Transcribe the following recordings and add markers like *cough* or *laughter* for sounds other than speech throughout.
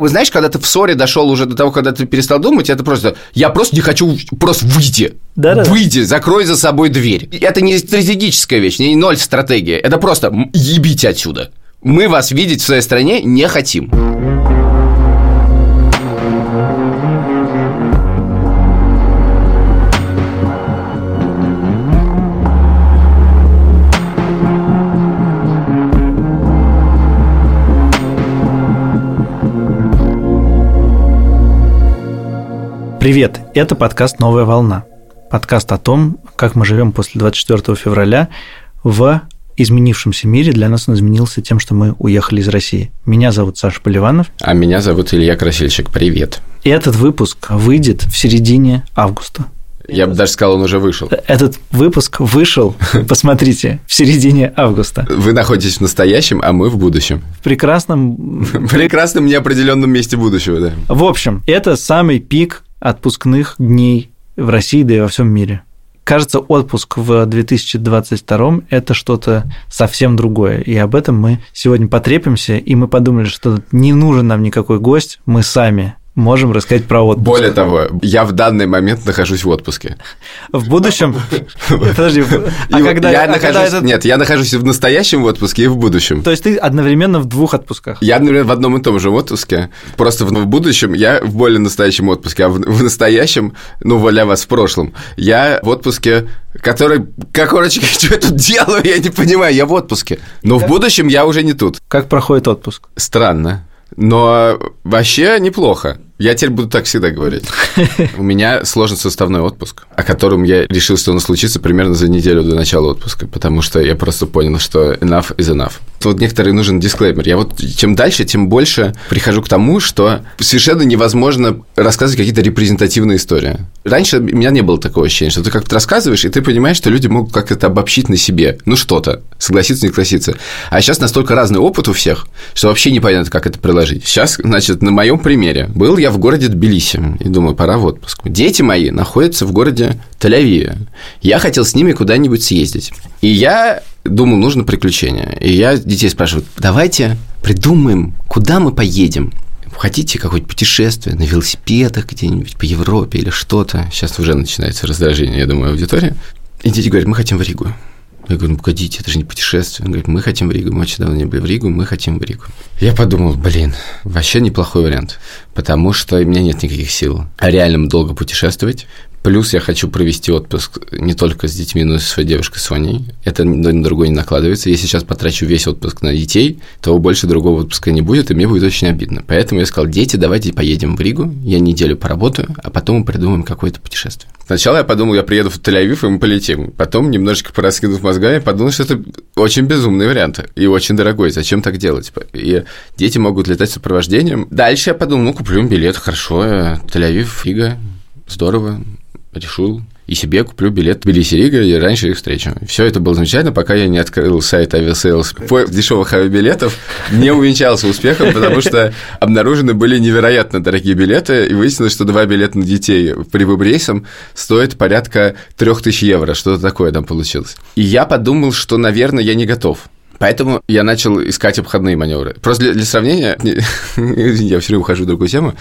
Вы знаешь, когда ты в ссоре дошел уже до того, когда ты перестал думать, это просто «я просто не хочу, просто выйди». Да-да. Выйди, закрой за собой дверь. Это не стратегическая вещь, не ноль стратегия. Это просто ебите отсюда. Мы вас видеть в своей стране не хотим. Привет, это подкаст «Новая волна». Подкаст о том, как мы живем после 24 февраля в изменившемся мире. Для нас он изменился тем, что мы уехали из России. Меня зовут Саша Поливанов. А меня зовут Илья Красильщик. Привет. И этот выпуск выйдет в середине августа. Я бы даже сказал, он уже вышел. Этот выпуск вышел, *laughs* посмотрите, в середине августа. Вы находитесь в настоящем, а мы в будущем. В прекрасном... Прекрасном неопределенном месте будущего, да. В общем, это самый пик отпускных дней в России, да и во всем мире. Кажется, отпуск в 2022 – это что-то совсем другое. И об этом мы сегодня потрепимся, и мы подумали, что не нужен нам никакой гость, мы сами можем рассказать про отпуск. Более того, я в данный момент нахожусь в отпуске. В будущем? Подожди, а И когда, я а нахожусь... Нет, я нахожусь в настоящем отпуске и в будущем. То есть ты одновременно в двух отпусках? Я, например, в одном и том же отпуске. Просто в, будущем я в более настоящем отпуске, а в, настоящем, ну, воля вас в прошлом, я в отпуске, который... Как, короче, *laughs* что я тут делаю, я не понимаю, я в отпуске. Но в будущем я уже не тут. Как проходит отпуск? Странно. Но вообще неплохо. Я теперь буду так всегда говорить. У меня сложный составной отпуск, о котором я решил, что он случится примерно за неделю до начала отпуска, потому что я просто понял, что enough is enough. Тут некоторый нужен дисклеймер. Я вот чем дальше, тем больше прихожу к тому, что совершенно невозможно рассказывать какие-то репрезентативные истории. Раньше у меня не было такого ощущения, что ты как-то рассказываешь, и ты понимаешь, что люди могут как-то это обобщить на себе. Ну, что-то. Согласиться, не согласиться. А сейчас настолько разный опыт у всех, что вообще непонятно, как это приложить. Сейчас, значит, на моем примере. Был я в городе Тбилиси, и думаю, пора в отпуск. Дети мои находятся в городе Тель-Авиве. Я хотел с ними куда-нибудь съездить. И я думал, нужно приключение. И я детей спрашиваю, давайте придумаем, куда мы поедем. Хотите какое-нибудь путешествие на велосипедах где-нибудь по Европе или что-то? Сейчас уже начинается раздражение, я думаю, аудитории. И дети говорят, мы хотим в Ригу. Я говорю, ну погодите, это же не путешествие. Он говорит, мы хотим в Ригу, мы очень давно не были в Ригу, мы хотим в Ригу. Я подумал, блин, вообще неплохой вариант, потому что у меня нет никаких сил реально долго путешествовать. Плюс я хочу провести отпуск не только с детьми, но и со своей девушкой Соней. Это ни на другое не накладывается. Если сейчас потрачу весь отпуск на детей, то больше другого отпуска не будет, и мне будет очень обидно. Поэтому я сказал, дети, давайте поедем в Ригу, я неделю поработаю, а потом мы придумаем какое-то путешествие. Сначала я подумал, я приеду в Тель-Авив, и мы полетим. Потом, немножечко пораскинув мозгами, подумал, что это очень безумный вариант и очень дорогой. Зачем так делать? И дети могут летать с сопровождением. Дальше я подумал, ну, куплю билет, хорошо, Тель-Авив, Рига, здорово, решил. И себе куплю билет в Тбилиси Рига, и раньше их встречу. Все это было замечательно, пока я не открыл сайт Aviasales. Поиск дешевых авиабилетов не увенчался успехом, потому что обнаружены были невероятно дорогие билеты, и выяснилось, что два билета на детей прямым рейсом стоят порядка 3000 евро, что-то такое там получилось. И я подумал, что, наверное, я не готов. Поэтому я начал искать обходные маневры. Просто для, для сравнения, *laughs* я все время ухожу в другую тему,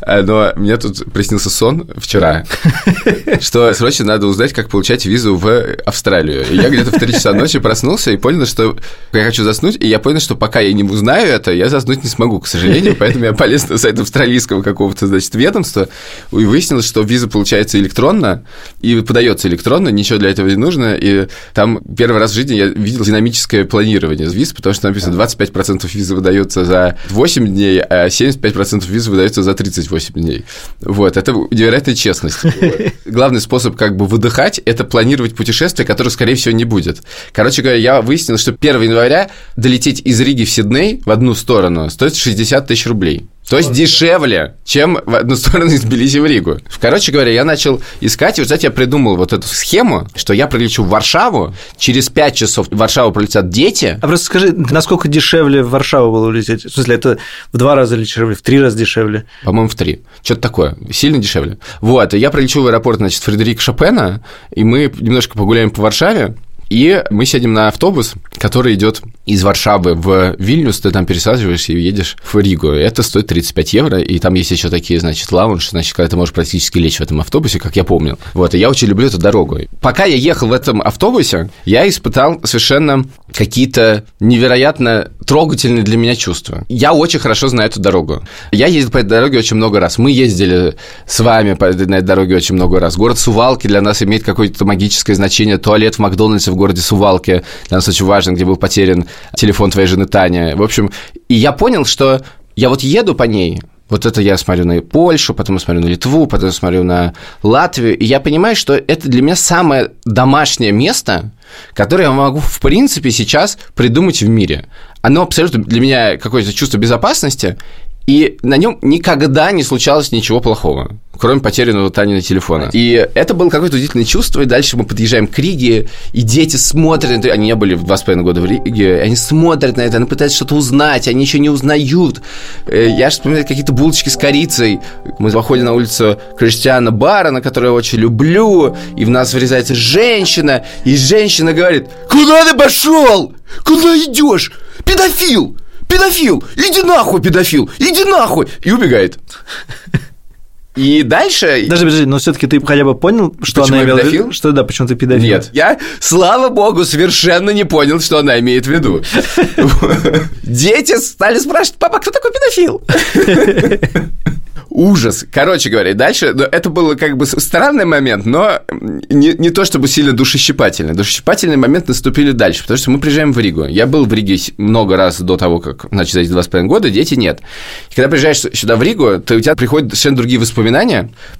э, но мне тут приснился сон вчера, *laughs* что срочно надо узнать, как получать визу в Австралию. И я где-то в 3 часа ночи проснулся и понял, что я хочу заснуть, и я понял, что пока я не узнаю это, я заснуть не смогу, к сожалению, поэтому я полез на сайт австралийского какого-то, значит, ведомства, и выяснилось, что виза получается электронно, и подается электронно, ничего для этого не нужно, и там первый раз в жизни я видел динамическое планирование виз, потому что написано 25% визы выдается за 8 дней, а 75% визы выдается за 38 дней. Вот, это невероятная честность. *laughs* Главный способ как бы выдыхать – это планировать путешествие, которое, скорее всего, не будет. Короче говоря, я выяснил, что 1 января долететь из Риги в Сидней в одну сторону стоит 60 тысяч рублей. То есть дешевле, чем в одну *laughs* сторону из Тбилиси в Ригу. Короче говоря, я начал искать, и, вот, знаете, я придумал вот эту схему, что я прилечу в Варшаву, через 5 часов в Варшаву прилетят дети, А просто скажи, насколько дешевле в Варшаву было улететь? В смысле, это в два раза дешевле, в три раза дешевле? по-моему, в три. Что-то такое. Сильно дешевле. Вот, я прилечу в аэропорт, значит, Фредерик Шопена, и мы немножко погуляем по Варшаве, И мы сидим на автобус, который идет из Варшавы в Вильнюс, ты там пересаживаешься и едешь в Ригу. Это стоит 35 евро, и там есть еще такие, значит, лаунж, значит, когда ты можешь практически лечь в этом автобусе, как я помню. Вот, и я очень люблю эту дорогу. Пока я ехал в этом автобусе, я испытал совершенно какие-то невероятно трогательные для меня чувства. Я очень хорошо знаю эту дорогу. Я ездил по этой дороге очень много раз. Мы ездили с вами по этой дороге очень много раз. Город Сувалки для нас имеет какое-то магическое значение. Туалет в Макдональдсе в городе Сувалки для нас очень важен, где был потерян телефон твоей жены Тани. В общем, и я понял, что я вот еду по ней, вот это я смотрю на Польшу, потом смотрю на Литву, потом смотрю на Латвию, и я понимаю, что это для меня самое домашнее место, которое я могу, в принципе, сейчас придумать в мире. Оно абсолютно для меня какое-то чувство безопасности, и на нем никогда не случалось ничего плохого, кроме потерянного Танина телефона. И это было какое-то удивительное чувство, и дальше мы подъезжаем к Риге, и дети смотрят они не были в два с половиной года в Риге, они смотрят на это, они пытаются что-то узнать, они еще не узнают. Э, я же вспоминаю какие-то булочки с корицей. Мы выходим на улицу Криштиана Барона, которую я очень люблю, и в нас врезается женщина, и женщина говорит, куда ты пошел? Куда идешь? Педофил! Педофил, иди нахуй, педофил, иди нахуй, и убегает. *laughs* И дальше... Подожди, подожди, но все таки ты хотя бы понял, что Почему она имела в виду? Что да, почему ты педофил? Нет, я, слава богу, совершенно не понял, что она имеет в виду. *laughs* Дети стали спрашивать, папа, кто такой педофил? *laughs* Ужас. Короче говоря, дальше ну, это было как бы странный момент, но не, не то чтобы сильно душещипательный. Душещипательный момент наступили дальше, потому что мы приезжаем в Ригу. Я был в Риге много раз до того, как начать за эти два с половиной года, дети нет. И когда приезжаешь сюда в Ригу, то у тебя приходят совершенно другие воспоминания.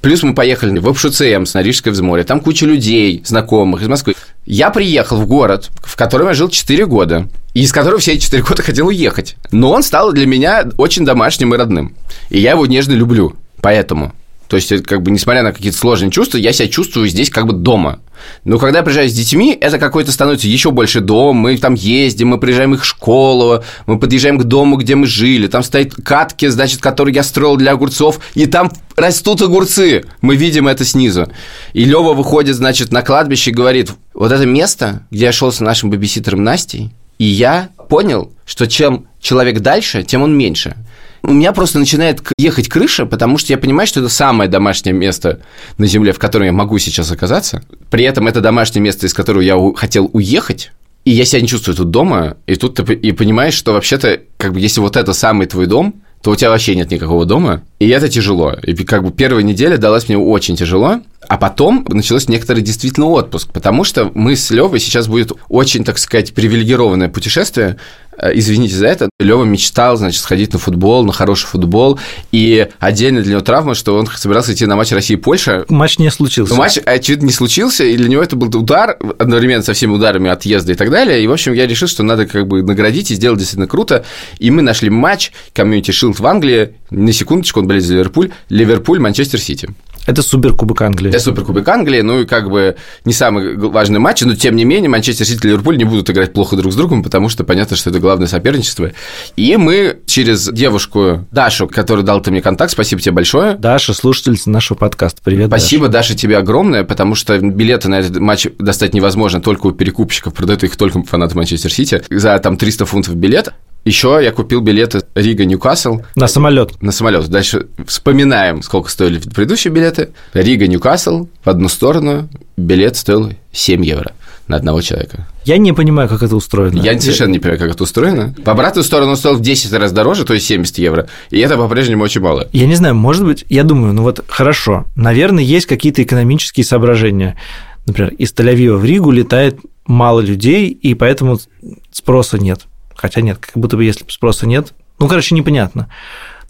Плюс мы поехали в ОПШЦМ с Рижское взморье. Там куча людей, знакомых из Москвы. Я приехал в город, в котором я жил 4 года, и из которого все эти 4 года хотел уехать. Но он стал для меня очень домашним и родным. И я его нежно люблю. Поэтому. То есть, это как бы, несмотря на какие-то сложные чувства, я себя чувствую здесь как бы дома. Но когда я приезжаю с детьми, это какой-то становится еще больше дом. Мы там ездим, мы приезжаем их в школу, мы подъезжаем к дому, где мы жили. Там стоят катки, значит, которые я строил для огурцов, и там растут огурцы. Мы видим это снизу. И Лева выходит, значит, на кладбище и говорит, вот это место, где я шел с нашим бабиситером Настей, и я понял, что чем человек дальше, тем он меньше. У меня просто начинает ехать крыша, потому что я понимаю, что это самое домашнее место на Земле, в котором я могу сейчас оказаться. При этом это домашнее место, из которого я хотел уехать. И я себя не чувствую тут дома, и тут ты и понимаешь, что вообще-то, как бы, если вот это самый твой дом, то у тебя вообще нет никакого дома, и это тяжело. И как бы первая неделя далась мне очень тяжело, а потом началось некоторый действительно отпуск, потому что мы с Левой сейчас будет очень, так сказать, привилегированное путешествие. Э, Извините за это. Лева мечтал, значит, сходить на футбол, на хороший футбол, и отдельно для него травма, что он собирался идти на матч России-Польша, Матч не случился. но матч, очевидно, не случился, и для него это был удар, одновременно со всеми ударами отъезда и так далее. И, в общем, я решил, что надо как бы наградить и сделать действительно круто. И мы нашли матч Community Shield в Англии. На секундочку, он болеет за Ливерпуль. Ливерпуль, Манчестер Сити. Это суперкубок Англии. Это суперкубок Англии, ну и как бы не самый важный матч, но тем не менее Манчестер Сити и Ливерпуль не будут играть плохо друг с другом, потому что понятно, что это главное соперничество. И мы через девушку Дашу, которая дал ты мне контакт, спасибо тебе большое, Даша, слушательница нашего подкаста. Привет, Даша. Спасибо, Даша, тебе огромное, потому что билеты на этот матч достать невозможно только у перекупщиков, продают их только фанаты Манчестер Сити. За там 300 фунтов билет. Еще я купил билеты Рига-Ньюкасл На самолет. на самолет. Дальше вспоминаем, сколько стоили предыдущие билеты. Рига-Ньюкасл в одну сторону билет стоил 7 евро на одного человека. Я не понимаю, как это устроено. Я совершенно не понимаю, как это устроено. По обратную сторону он стоил в 10 раз дороже, то есть 70 евро. И это по-прежнему очень мало. Я не знаю, может быть, я думаю, ну вот хорошо, наверное, есть какие-то экономические соображения. Например, из Тель-Авива в Ригу летает мало людей, и поэтому спроса нет. Хотя нет, как будто бы если спроса нет, ну, короче, непонятно.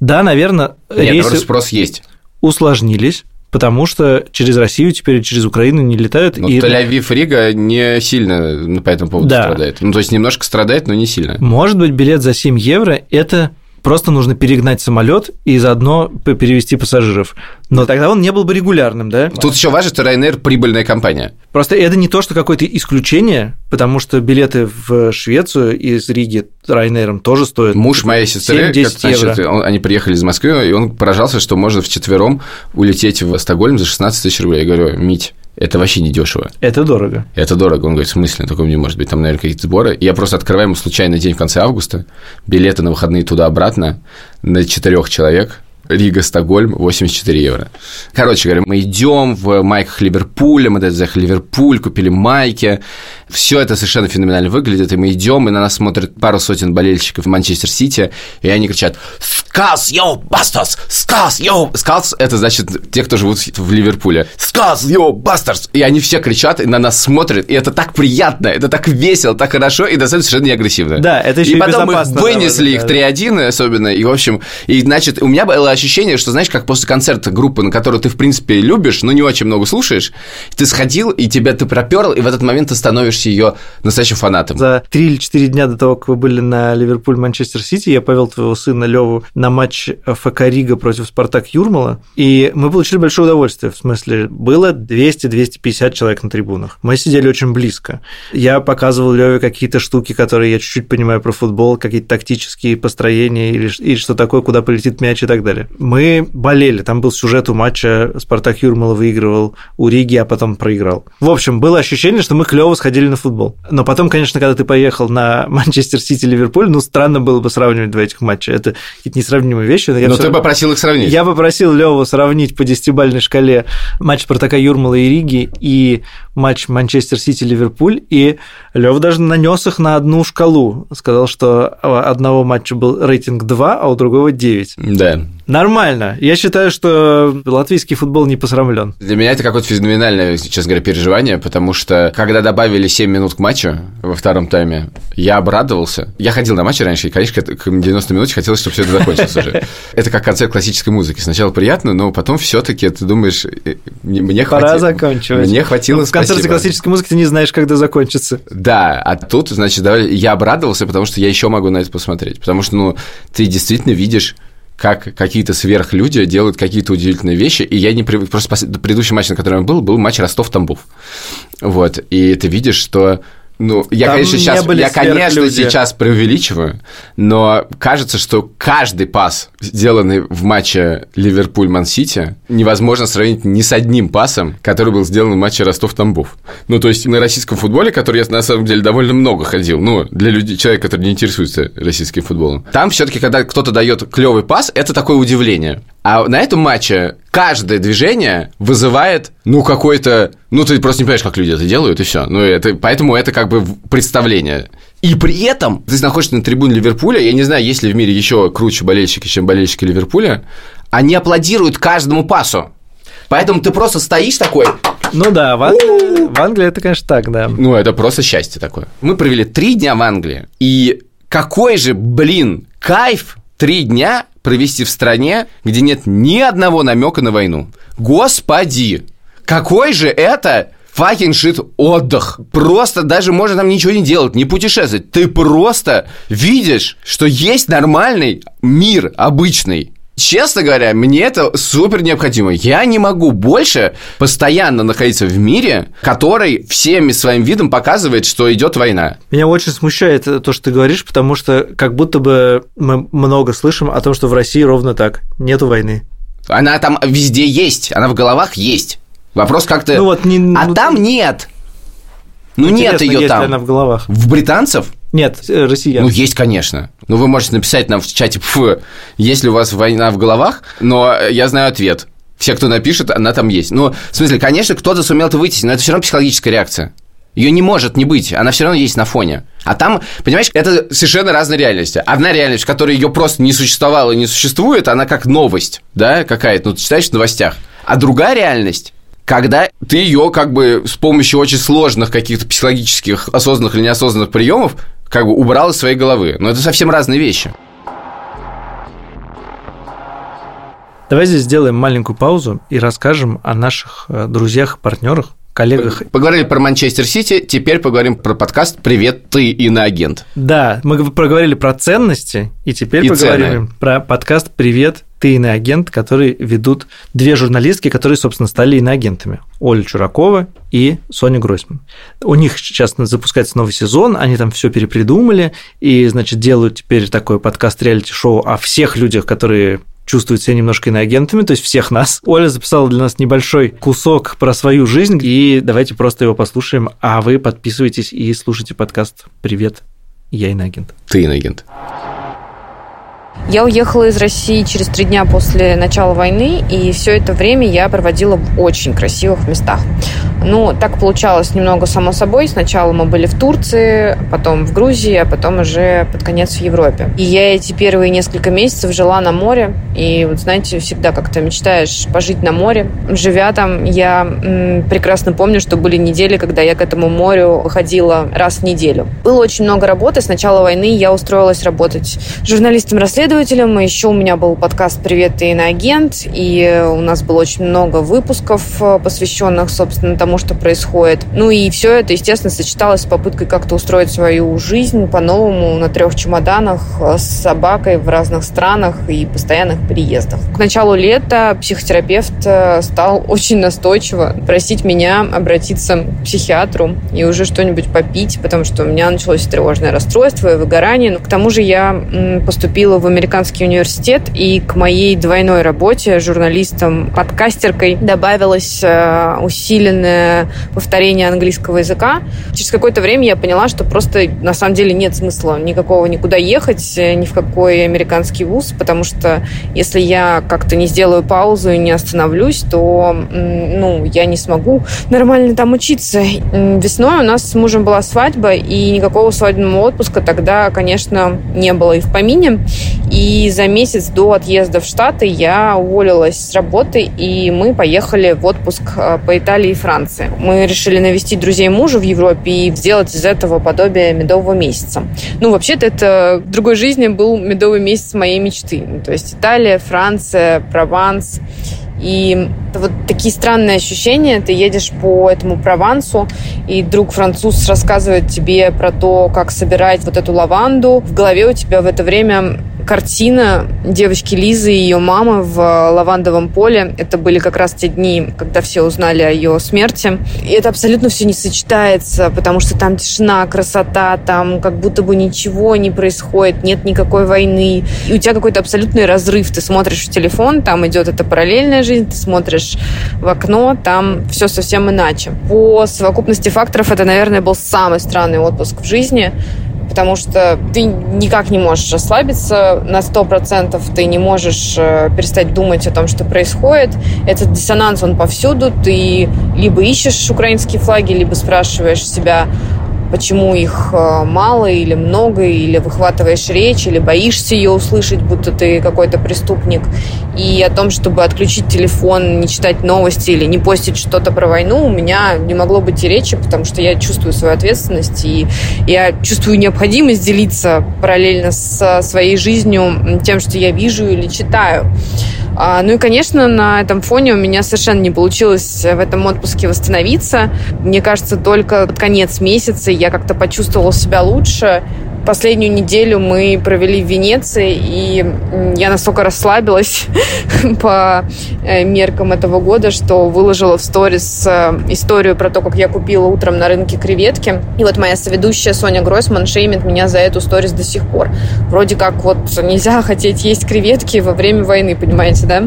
Да, наверное, Нет, рейсы спрос есть. усложнились, потому что через Россию теперь через Украину не летают. Ну, и... Тель-Авив, Рига не сильно по этому поводу Да. страдает. Ну, то есть немножко страдает, но не сильно. Может быть, билет за 7 евро – это просто нужно перегнать самолет и заодно перевести пассажиров. Но тогда он не был бы регулярным, да? Тут еще важно, что Ryanair прибыльная компания. Просто это не то, что какое-то исключение, потому что билеты в Швецию из Риги Ryanair тоже стоят Муж моей сестры, 7-10 как, значит, евро. он- они приехали из Москвы, и он поражался, что можно вчетвером улететь в Стокгольм за 16 тысяч рублей. Я говорю, Мить, Это вообще не дешево. Это дорого. Это дорого. Он говорит, в смысле? Такого не может быть. Там, наверное, какие-то сборы. И я просто открываю ему случайный день в конце августа, билеты на выходные туда-обратно на четырех человек, Рига, Стокгольм, 84 евро. Короче говоря, мы идем в майках Ливерпуля, мы даже заехали в Ливерпуль, купили майки. Все это совершенно феноменально выглядит, и мы идем, и на нас смотрят пару сотен болельщиков Манчестер Сити, и они кричат «Scouse, you bastards! Scouse, you!» Scouse – это значит те, кто живут в Ливерпуле. «Scouse, you bastards!» И они все кричат, и на нас смотрят, и это так приятно, это так весело, так хорошо, и достаточно совершенно не агрессивно. Да, это еще и, и потом мы вынесли их 3-1 особенно, и, в общем, и, значит, у меня было ощущение, что, знаешь, как после концерта группы, на которую ты, в принципе, любишь, но не очень много слушаешь, ты сходил, и тебя так проперло, и в этот момент ты становишься ее настоящим фанатом. За три или четыре дня до того, как вы были на Ливерпуль-Манчестер Сити, я повел твоего сына Леву на матч ФК Рига против Спартак Юрмала, и мы получили большое удовольствие, в смысле, было 200-250 человек на трибунах. Мы сидели очень близко. Я показывал Леве какие-то штуки, которые я чуть-чуть понимаю про футбол, какие-то тактические построения или, или что такое, куда полетит мяч и так далее мы болели. Там был сюжет у матча Спартак Юрмала выигрывал у Риги, а потом проиграл. В общем, было ощущение, что мы клево сходили на футбол. Но потом, конечно, когда ты поехал на *laughs* Манчестер Сити Ливерпуль, ну, странно было бы сравнивать два этих матча. Это какие-то несравнимые вещи. Но, я но ты попросил их сравнить. Я попросил Леву сравнить по десятибальной шкале матч Спартака Юрмала и Риги и матч Манчестер Сити Ливерпуль, и Лев даже нанес их на одну шкалу. Сказал, что у одного матча был рейтинг 2, а у другого 9. Да. Нормально. Я считаю, что латвийский футбол не посрамлен. Для меня это какое-то феноменальное, честно говоря, переживание, потому что когда добавили 7 минут к матчу во втором тайме, я обрадовался. Я ходил на матчи раньше, и, конечно, к 90 минут хотелось, чтобы все это закончилось уже. *laughs* Это как концерт классической музыки. Сначала приятно, но потом все таки ты думаешь, э, мне хватило... Пора заканчивать. Мне хватило, В концерте классической музыки ты не знаешь, когда закончится. Да, а тут, значит, я обрадовался, потому что я еще могу на это посмотреть. Потому что, ну, ты действительно видишь как какие-то сверхлюди делают какие-то удивительные вещи, и я не привык... Просто предыдущий матч, на котором я был, был матч Ростов-Тамбов. Вот, и ты видишь, что ну, я, Там конечно, сейчас, я, конечно, сейчас преувеличиваю, но кажется, что каждый пас, сделанный в матче Ливерпуль-Ман-Сити, невозможно сравнить ни с одним пасом, который был сделан в матче Ростов-Тамбов. Ну, то есть на российском футболе, который я на самом деле довольно много ходил, ну, для людей, человека, который не интересуется российским футболом, там все-таки, когда кто-то дает клевый пас, это такое удивление. А на этом матче каждое движение вызывает, ну, какой-то... Ну, ты просто не понимаешь, как люди это делают, и все. Ну, это, поэтому это как бы представление. И при этом ты находишься на трибуне Ливерпуля, я не знаю, есть ли в мире еще круче болельщики, чем болельщики Ливерпуля, они аплодируют каждому пасу. Поэтому ты просто стоишь такой. Ну да, в Англии, в Англии это, конечно, так, да. Ну, это просто счастье такое. Мы провели три дня в Англии, и какой же, блин, кайф три дня провести в стране, где нет ни одного намека на войну. Господи, какой же это fucking шит отдых. Просто даже можно там ничего не делать, не путешествовать. Ты просто видишь, что есть нормальный мир обычный. Честно говоря, мне это супер необходимо. Я не могу больше постоянно находиться в мире, который всеми своим видом показывает, что идет война. Меня очень смущает то, что ты говоришь, потому что как будто бы мы много слышим о том, что в России ровно так. Нету войны. Она там везде есть, она в головах есть. Вопрос как-то... Ну вот не... А ну, там нет. Ну нет ее там. она в головах. В британцев? Нет, э, россиян. Ну, есть, конечно. Ну, вы можете написать нам в чате, фу, есть ли у вас война в головах, но я знаю ответ. Все, кто напишет, она там есть. Ну, в смысле, конечно, кто-то сумел это вытеснить, но это все равно психологическая реакция. Ее не может не быть, она все равно есть на фоне. А там, понимаешь, это совершенно разные реальности. Одна реальность, в которой ее просто не существовало и не существует, она как новость, да, какая-то, ну, ты читаешь в новостях. А другая реальность, когда ты ее как бы с помощью очень сложных каких-то психологических, осознанных или неосознанных приемов как бы убрал из своей головы. Но это совсем разные вещи. Давай здесь сделаем маленькую паузу и расскажем о наших э, друзьях, партнерах, коллегах. Поговорили про Манчестер Сити, теперь поговорим про подкаст «Привет, ты иноагент». Да, мы проговорили про ценности, и теперь и поговорим цены. про подкаст «Привет, ты иноагент», который ведут две журналистки, которые, собственно, стали иноагентами. Оля Чуракова и Соня Гройсман. У них сейчас запускается новый сезон, они там все перепридумали, и, значит, делают теперь такой подкаст реалити-шоу о всех людях, которые чувствуют себя немножко иноагентами, то есть всех нас. Оля записала для нас небольшой кусок про свою жизнь, и давайте просто его послушаем, а вы подписывайтесь и слушайте подкаст «Привет, я иноагент». Ты иноагент. Я уехала из России через три дня после начала войны, и все это время я проводила в очень красивых местах. Ну, так получалось немного само собой. Сначала мы были в Турции, потом в Грузии, а потом уже под конец в Европе. И я эти первые несколько месяцев жила на море, и вот знаете, всегда как-то мечтаешь пожить на море. Живя там, я м, прекрасно помню, что были недели, когда я к этому морю выходила раз в неделю. Было очень много работы. С начала войны я устроилась работать журналистом-расследователем, исследователем. Еще у меня был подкаст «Привет, ты иноагент», и у нас было очень много выпусков, э, посвященных, собственно, тому, что происходит. Ну и все это, естественно, сочеталось с попыткой как-то устроить свою жизнь по-новому на трех чемоданах э, с собакой в разных странах и постоянных переездах. К началу лета психотерапевт э, стал *laughs* очень настойчиво просить меня обратиться к психиатру и уже что-нибудь попить, потому что у меня началось тревожное расстройство и выгорание. Но к тому же я поступила в американский университет, и к моей двойной работе журналистом-подкастеркой добавилось э, усиленное повторение английского языка. Через какое-то время я поняла, что просто на самом деле нет смысла никакого никуда ехать, э, ни в какой американский вуз, потому что если я как-то не сделаю паузу и не остановлюсь, то ну, я не смогу нормально там учиться. Весной у нас с мужем была свадьба, и никакого свадебного отпуска тогда, конечно, не было и в помине. И за месяц до отъезда в Штаты я уволилась с работы, и мы поехали в отпуск э, по Италии и Франции. Мы решили навестить друзей мужа в Европе и сделать из этого подобие медового месяца. Ну, вообще-то это в другой жизни был медовый месяц моей мечты. То есть Италия, Франция, Прованс. И вот такие странные ощущения. Ты едешь по этому Провансу, и друг француз рассказывает тебе про то, как собирать вот эту лаванду. В голове у тебя в это время картина девочки Лизы и ее мамы в лавандовом поле. Это были как раз те дни, когда все узнали о ее смерти. И это абсолютно все не сочетается, потому что там тишина, красота, там как будто бы ничего не происходит, нет никакой войны. И у тебя какой-то абсолютный разрыв. Ты смотришь в телефон, там идет эта параллельная жизнь, ты смотришь в окно, там все совсем иначе. По совокупности факторов это, наверное, был самый странный отпуск в жизни потому что ты никак не можешь расслабиться на сто процентов, ты не можешь э, перестать думать о том, что происходит. Этот диссонанс, он повсюду, ты либо ищешь украинские флаги, либо спрашиваешь себя, почему их э, мало или много, или выхватываешь речь, или боишься ее услышать, будто ты какой-то преступник. И о том, чтобы отключить телефон, не читать новости или не постить что-то про войну, у меня не могло быть и речи, потому что я чувствую свою ответственность, и я чувствую необходимость делиться параллельно со своей жизнью тем, что я вижу или читаю. А, ну и, конечно, на этом фоне у меня совершенно не получилось в этом отпуске восстановиться. Мне кажется, только под конец месяца я как-то почувствовала себя лучше, Последнюю неделю мы провели в Венеции, и я настолько расслабилась *laughs* по э, меркам этого года, что выложила в сторис э, историю про то, как я купила утром на рынке креветки. И вот моя соведущая Соня Гройсман шеймит меня за эту сторис до сих пор. Вроде как вот нельзя *laughs* хотеть есть креветки во время войны, понимаете, да?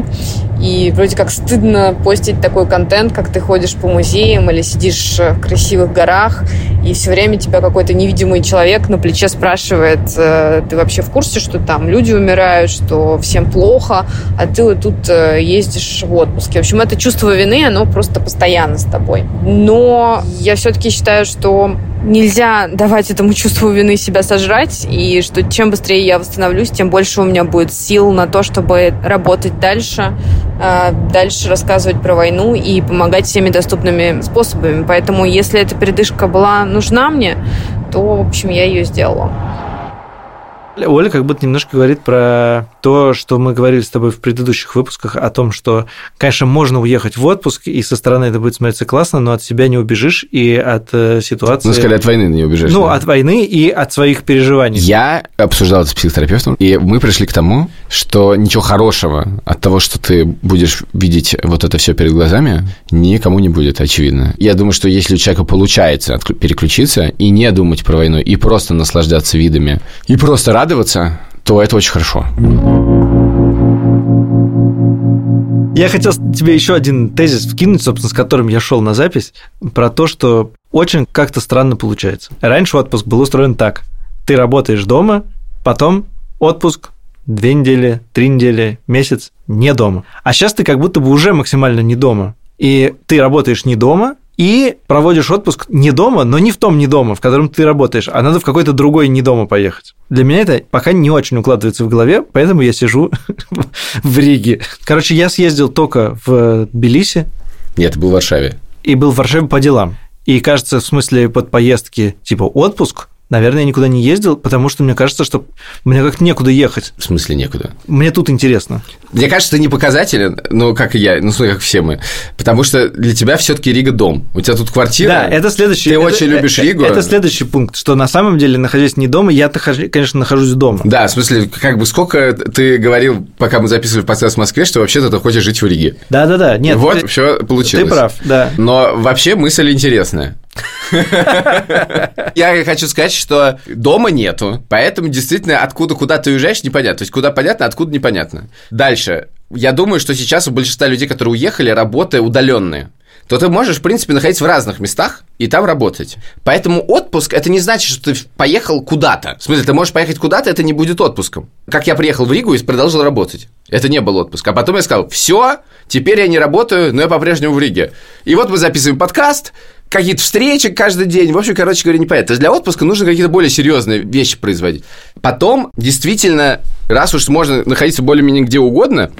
И вроде как стыдно постить такой контент, как ты ходишь по музеям или сидишь в красивых горах, и все время тебя какой-то невидимый человек на плече спрашивает, э, ты вообще в курсе, что там люди умирают, что всем плохо, а ты вот тут э, ездишь в отпуске. В общем, это чувство вины, оно просто постоянно с тобой. Но я все-таки считаю, что нельзя давать этому чувству вины себя сожрать, и что чем быстрее я восстановлюсь, тем больше у меня будет сил на то, чтобы работать дальше, а, дальше рассказывать про войну и помогать всеми доступными способами. Поэтому, если эта передышка была нужна мне, то, в общем, я ее сделала. Оля как будто немножко говорит про то, что мы говорили с тобой в предыдущих выпусках о том, что, конечно, можно уехать в отпуск, и со стороны это будет смотреться классно, но от себя не убежишь и от э, ситуации... Ну, сказали, от войны не убежишь. Ну, да. от войны и от своих переживаний. Я обсуждал это с психотерапевтом, и мы пришли к тому, что ничего хорошего от того, что ты будешь видеть вот это все перед глазами, никому не будет, очевидно. Я думаю, что если у человека получается переключиться и не думать про войну, и просто наслаждаться видами, и просто радоваться, то это очень хорошо. Я хотел тебе еще один тезис вкинуть, собственно, с которым я шел на запись, про то, что очень как-то странно получается. Раньше отпуск был устроен так. Ты работаешь дома, потом отпуск, две недели, три недели, месяц не дома. А сейчас ты как будто бы уже максимально не дома. И ты работаешь не дома, и проводишь отпуск не дома, но не в том не дома, в котором ты работаешь, а надо в какой-то другой не дома поехать. Для меня это пока не очень укладывается в голове, поэтому я сижу *laughs* в Риге. Короче, я съездил только в Тбилиси. Нет, был в Варшаве. И был в Варшаве по делам. И кажется, в смысле под поездки типа отпуск, Наверное, я никуда не ездил, потому что мне кажется, что мне как-то некуда ехать. В смысле некуда? Мне тут интересно. Мне кажется, ты не показателен, ну, как и я, ну, как все мы. Потому что для тебя все таки Рига дом. У тебя тут квартира. Да, это следующий. Ты это, очень любишь это, Ригу. Это следующий пункт, что на самом деле, находясь не дома, я, конечно, нахожусь дома. Да, в смысле, как бы сколько ты говорил, пока мы записывали подкаст в Москве, что вообще-то ты хочешь жить в Риге. Да-да-да, нет. Вот, ты, все получилось. Ты прав, да. Но вообще мысль интересная. Я хочу сказать, что дома нету, поэтому действительно откуда куда ты уезжаешь непонятно. То есть куда понятно, откуда непонятно. Дальше. Я думаю, что сейчас у большинства людей, которые уехали, работы удаленные то ты можешь, в принципе, находиться в разных местах и там работать. Поэтому отпуск это не значит, что ты поехал куда-то. В смысле, ты можешь поехать куда-то, это не будет отпуском. Как я приехал в Ригу и продолжил работать. Это не был отпуск. А потом я сказал, все, теперь я не работаю, но я по-прежнему в Риге. И вот мы записываем подкаст, какие-то встречи каждый день. В общем, короче говоря, непонятно. То есть для отпуска нужно какие-то более серьезные вещи производить. Потом, действительно, раз уж можно находиться более-менее где угодно,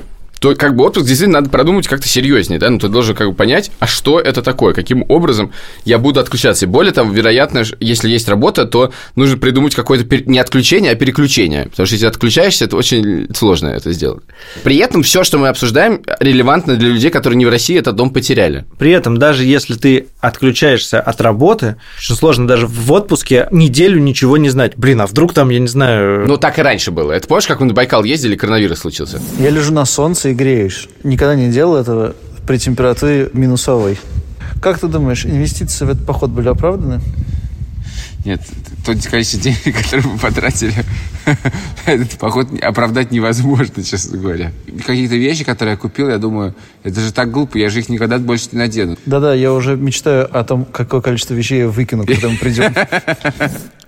то как бы отпуск действительно надо продумать как-то серьезнее, да, ну ты должен как бы понять, а что это такое, каким образом я буду отключаться. И более того, вероятно, если есть работа, то нужно придумать какое-то не отключение, а переключение, потому что если отключаешься, это очень сложно это сделать. При этом все, что мы обсуждаем, релевантно для людей, которые не в России этот дом потеряли. При этом даже если ты отключаешься от работы, очень сложно даже в отпуске неделю ничего не знать. Блин, а вдруг там, я не знаю... Ну, так и раньше было. Это помнишь, как мы на Байкал ездили, коронавирус случился? Я лежу на солнце и греешь. Никогда не делал этого при температуре минусовой. Как ты думаешь, инвестиции в этот поход были оправданы? Нет, то количество денег, *laughs* которые мы потратили, этот *laughs* поход оправдать невозможно, честно говоря. Какие-то вещи, которые я купил, я думаю, это же так глупо, я же их никогда больше не надену. Да-да, я уже мечтаю о том, какое количество вещей я выкину, когда мы придем. *laughs*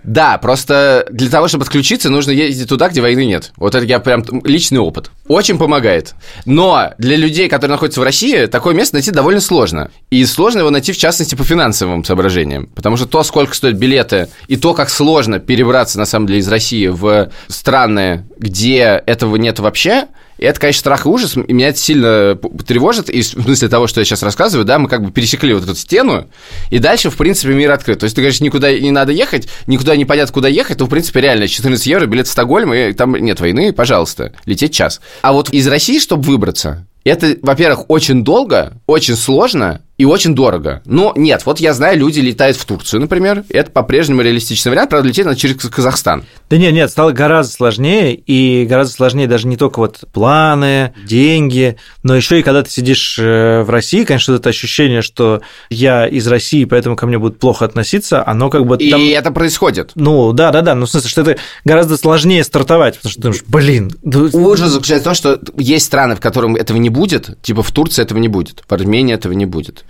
Да, просто для того, чтобы отключиться, нужно ездить туда, где войны нет. Вот это я прям личный опыт. Очень помогает. Но для людей, которые находятся в России, такое место найти довольно сложно. И сложно его найти, в частности, по финансовым соображениям. Потому что то, сколько стоят билеты, и то, как сложно перебраться, на самом деле, из России в страны, где этого нет вообще, и это, конечно, страх и ужас, и меня это сильно тревожит, и в смысле того, что я сейчас рассказываю, да, мы как бы пересекли вот эту стену, и дальше, в принципе, мир открыт. То есть, ты говоришь, никуда не надо ехать, никуда не понятно, куда ехать, то, в принципе, реально 14 евро, билет в Стокгольм, и там нет войны, пожалуйста, лететь час. А вот из России, чтобы выбраться, это, во-первых, очень долго, очень сложно, и очень дорого. Но нет, вот я знаю, люди летают в Турцию, например, это по-прежнему реалистичный вариант, правда, лететь надо через Казахстан. Да нет, нет, стало гораздо сложнее, и гораздо сложнее даже не только вот планы, деньги, но еще и когда ты сидишь э, в России, конечно, это ощущение, что я из России, поэтому ко мне будут плохо относиться, оно как бы... И там... это происходит. Ну, да, да, да, ну, в смысле, что это гораздо сложнее стартовать, потому что ты думаешь, блин... Ужас заключается в том, что есть страны, в которых этого не будет, типа в Турции этого не будет, в Армении этого не будет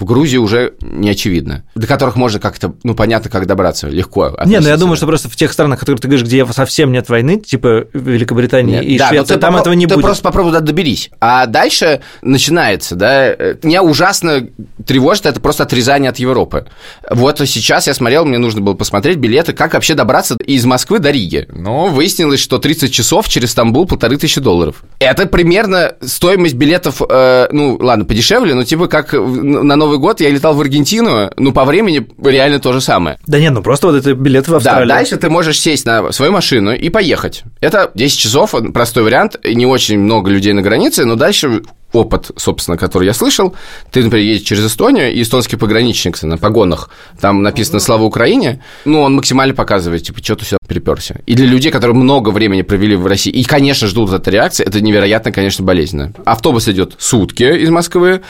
в Грузии уже не очевидно, до которых можно как-то, ну, понятно, как добраться, легко. Не, ну я думаю, что просто в тех странах, которые ты говоришь, где совсем нет войны, типа Великобритании нет. и да, Швеции, там попро- этого не ты будет. Ты просто попробуй туда доберись. А дальше начинается, да, меня ужасно тревожит это просто отрезание от Европы. Вот сейчас я смотрел, мне нужно было посмотреть билеты, как вообще добраться из Москвы до Риги. Но выяснилось, что 30 часов через Стамбул полторы тысячи долларов. Это примерно стоимость билетов, э, ну, ладно, подешевле, но типа как на Новый год я летал в Аргентину, ну, по времени реально то же самое. Да нет, ну просто вот это билет в Австралию. Да, дальше ты можешь сесть на свою машину и поехать. Это 10 часов, простой вариант, и не очень много людей на границе, но дальше опыт, собственно, который я слышал. Ты, например, едешь через Эстонию, и эстонский пограничник на погонах, там написано «Слава Украине», ну, он максимально показывает, типа, что ты сюда приперся. И для людей, которые много времени провели в России, и, конечно, ждут этой реакции, это невероятно, конечно, болезненно. Автобус идет сутки из Москвы.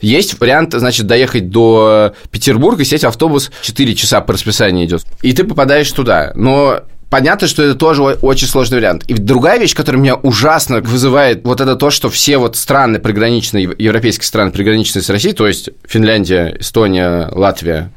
Есть вариант, значит, доехать до Петербурга, сесть в автобус 4 часа по расписанию идет, и ты попадаешь туда. Но понятно, что это тоже очень сложный вариант. И другая вещь, которая меня ужасно вызывает, вот это то, что все вот страны приграничные, европейские страны приграничные с Россией, то есть Финляндия, Эстония, Латвия,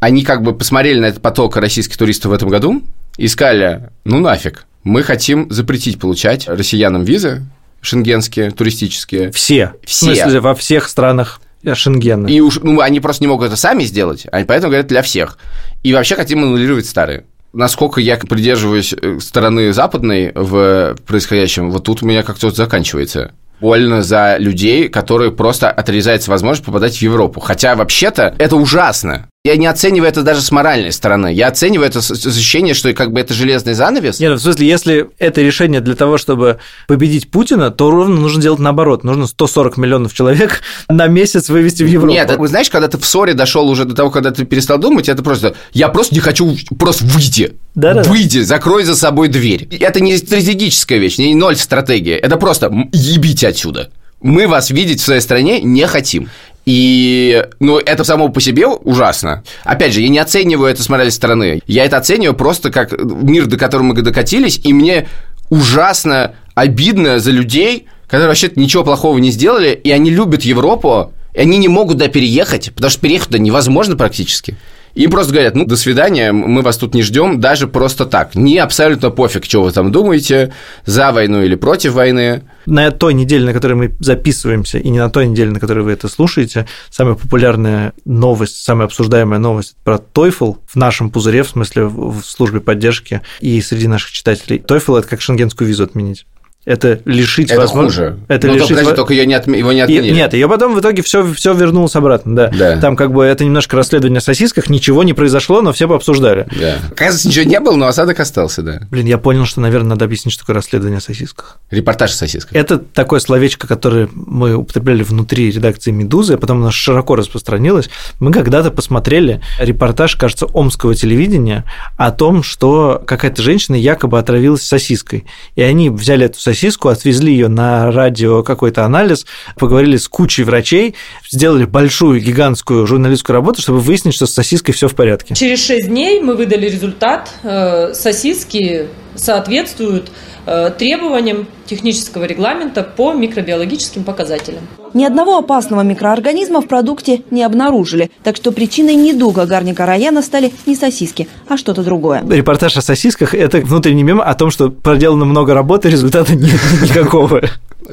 они как бы посмотрели на этот поток российских туристов в этом году и сказали, ну нафиг, мы хотим запретить получать россиянам визы шенгенские, туристические. Все. Все. В смысле, во всех странах Шенгена. И уж, ну, они просто не могут это сами сделать, они поэтому говорят для всех. И вообще хотим аннулировать старые. Насколько я придерживаюсь э, стороны западной в происходящем, вот тут у меня как-то заканчивается. Больно за людей, которые просто отрезается возможность попадать в Европу. Хотя вообще-то это ужасно. Я не оцениваю это даже с моральной стороны. Я оцениваю это с ощущение, что как бы это железный занавес. Нет, ну, в смысле, если это решение для того, чтобы победить Путина, то ровно нужно делать наоборот. Нужно 140 миллионов человек *laughs* на месяц вывести в Европу. Нет, вы знаешь, когда ты в ссоре дошел уже до того, когда ты перестал думать, это просто я просто не хочу, просто выйди. Да-да-да. Выйди, закрой за собой дверь. Это не стратегическая вещь, не ноль стратегия. Это просто ебите отсюда. Мы вас видеть в своей стране не хотим. И, ну, это само по себе ужасно. Опять же, я не оцениваю это с моральной стороны. Я это оцениваю просто как мир, до которого мы докатились, и мне ужасно обидно за людей, которые вообще ничего плохого не сделали, и они любят Европу, и они не могут туда переехать, потому что переехать-то невозможно практически. Им просто говорят, ну, до свидания, мы вас тут не ждем, даже просто так. Не абсолютно пофиг, что вы там думаете, за войну или против войны. На той неделе, на которой мы записываемся, и не на той неделе, на которой вы это слушаете, самая популярная новость, самая обсуждаемая новость про TOEFL в нашем пузыре, в смысле в службе поддержки и среди наших читателей. TOEFL – это как шенгенскую визу отменить. Это лишить Это возможно- хуже. Это ну, лишить подожди, только ее не отме- его не И- отменили. нет, ее потом в итоге все, все вернулось обратно, да. Да. Там как бы это немножко расследование о сосисках, ничего не произошло, но все пообсуждали. Да. Оказывается, ничего не было, но осадок остался, да. Блин, я понял, что, наверное, надо объяснить, что такое расследование о сосисках. Репортаж с сосиской. Это такое словечко, которое мы употребляли внутри редакции «Медузы», а потом оно широко распространилось. Мы когда-то посмотрели репортаж, кажется, омского телевидения о том, что какая-то женщина якобы отравилась сосиской. И они взяли эту сосиску, отвезли ее на радио какой-то анализ, поговорили с кучей врачей, сделали большую гигантскую журналистскую работу, чтобы выяснить, что с сосиской все в порядке. Через 6 дней мы выдали результат. Э, Сосиски соответствуют э, требованиям технического регламента по микробиологическим показателям. Ни одного опасного микроорганизма в продукте не обнаружили, так что причиной недуга Гарника Раяна стали не сосиски, а что-то другое. Репортаж о сосисках – это внутренний мем о том, что проделано много работы, *laughs* результата нет никакого.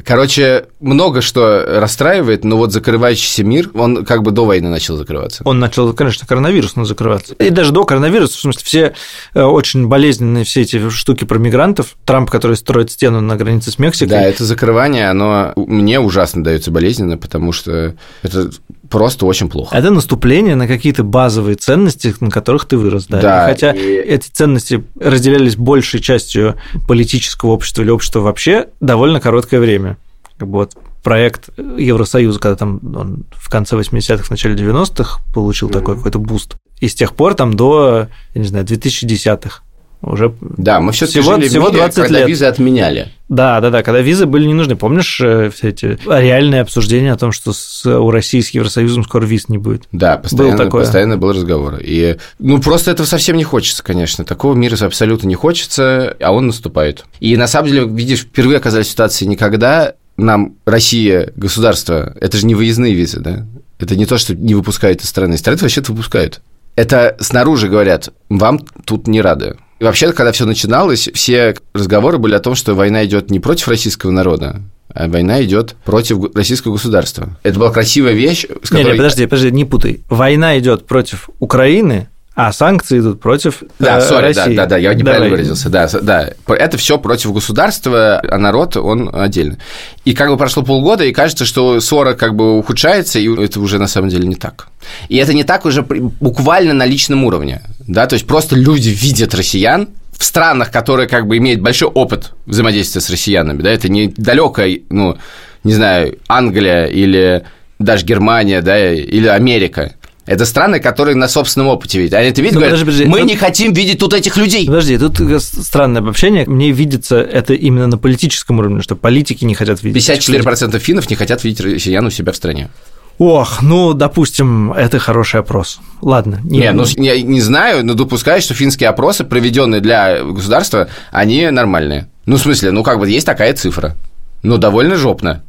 Короче, много что расстраивает, но вот закрывающийся мир, он как бы до войны начал закрываться. Он начал, конечно, коронавирус надо закрываться. И даже до коронавируса, в смысле, все э, очень болезненные все эти штуки про мигрантов. Трамп, который строит стену на границе с Мексикой. Да, это закрывание, оно мне ужасно дается болезненно, потому что это просто очень плохо. Это наступление на какие-то базовые ценности, на которых ты вырос. Да. Да, И хотя и- эти ценности разделялись большей частью политического общества или общества вообще довольно короткое время. Как бы вот проект Евросоюза, когда там он в конце 80-х, в начале 90-х получил такой какой-то boost. И с тех пор там до, я не знаю, 2010-х уже Да, мы все Всего- жили в всего мире, 20 когда лет. визы отменяли. Да, да, да, когда визы были не нужны. Помнишь э, все эти реальные обсуждения о том, что с, у России с Евросоюзом скоро виз не будет? Да, постоянно, такое. постоянно был разговор. И, ну, просто этого совсем не хочется, конечно. Такого мира абсолютно не хочется, а он наступает. И на самом деле, видишь, впервые оказались в ситуации никогда нам Россия, государство, это же не выездные визы, да? Это не то, что не выпускают из страны. Из страны вообще-то выпускают. Это снаружи говорят, вам тут не рады. Вообще, когда все начиналось, все разговоры были о том, что война идет не против российского народа, а война идет против российского государства. Это была красивая вещь, с Не, которой... не, подожди, подожди, не путай. Война идет против Украины, а санкции идут против Да, э, да, России. да, да, я неправильно Давай. выразился. Да, да, это все против государства, а народ он отдельно. И как бы прошло полгода, и кажется, что ссора как бы ухудшается, и это уже на самом деле не так. И это не так уже буквально на личном уровне, да, то есть просто люди видят россиян в странах, которые как бы имеют большой опыт взаимодействия с россиянами, да, это не далекая, ну, не знаю, Англия или даже Германия, да, или Америка. Это страны, которые на собственном опыте видят. Они это видят, Ну, говорят, подожди, подожди, мы ну- не хотим видеть тут этих людей. Подожди, тут странное обобщение. Мне видится это именно на политическом уровне, что политики не хотят видеть. этих людей. 54% финнов не хотят видеть россиян у себя в стране. Ох, ну, допустим, это хороший опрос. Ладно. Не, ну, я не знаю, но допускаю, что финские опросы, проведенные для государства, они нормальные. Ну, в смысле, ну, как бы есть такая цифра. Ну, довольно жопно.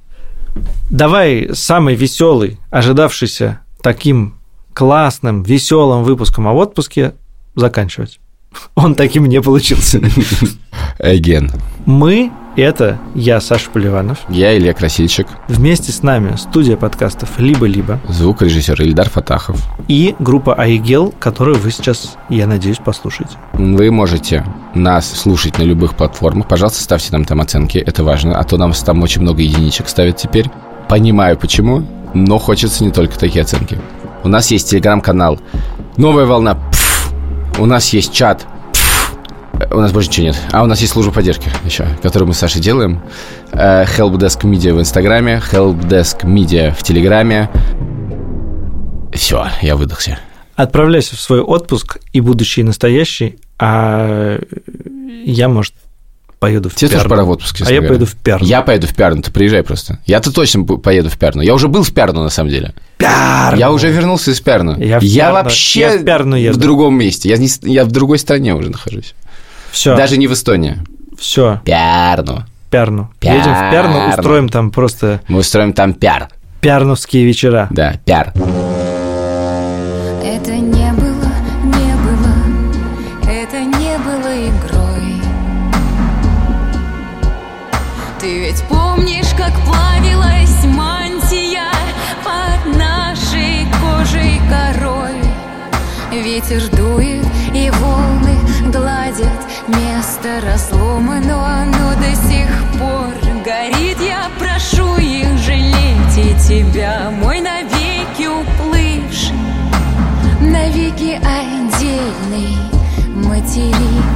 Давай самый веселый, ожидавшийся таким классным, веселым выпуском о отпуске заканчивать. *laughs* Он таким не получился. Again. Мы – это я, Саша Поливанов. Я Илья Красильщик. Вместе с нами студия подкастов «Либо-либо». Звукорежиссер Ильдар Фатахов. И группа Айгел, которую вы сейчас, я надеюсь, послушаете. Вы можете нас слушать на любых платформах. Пожалуйста, ставьте нам там оценки, это важно. А то нам там очень много единичек ставят теперь. Понимаю, почему, но хочется не только такие оценки. У нас есть телеграм-канал «Новая волна». Пфф. У нас есть чат у нас больше ничего нет. А у нас есть служба поддержки еще, которую мы с Сашей делаем. Э, Helpdesk Media в Инстаграме, Helpdesk Media в Телеграме. Все, я выдохся. Отправляйся в свой отпуск, и будущий, и настоящий, а я, может, поеду в Тебе тоже пора в отпуск, А я говоря. поеду в Пярну. Я поеду в Пярну, ты приезжай просто. Я-то точно поеду в Пярну. Я уже был в Пярну, на самом деле. Пярну! Я уже вернулся из Пярну. Я, в я Пярну. вообще я в, Пярну еду. в другом месте. Я, не, я в другой стране уже нахожусь. Все. Даже не в Эстонии. Все. Пярну. Пярну. Пярну. Едем в Пярну, устроим там просто... Мы устроим там пяр. Пярновские вечера. Да, пяр. Это не было, Ветер дует, и волны гладят место разлома, оно до сих пор горит. Я прошу их жалеть и тебя, мой навеки уплывший, навеки отдельный материк.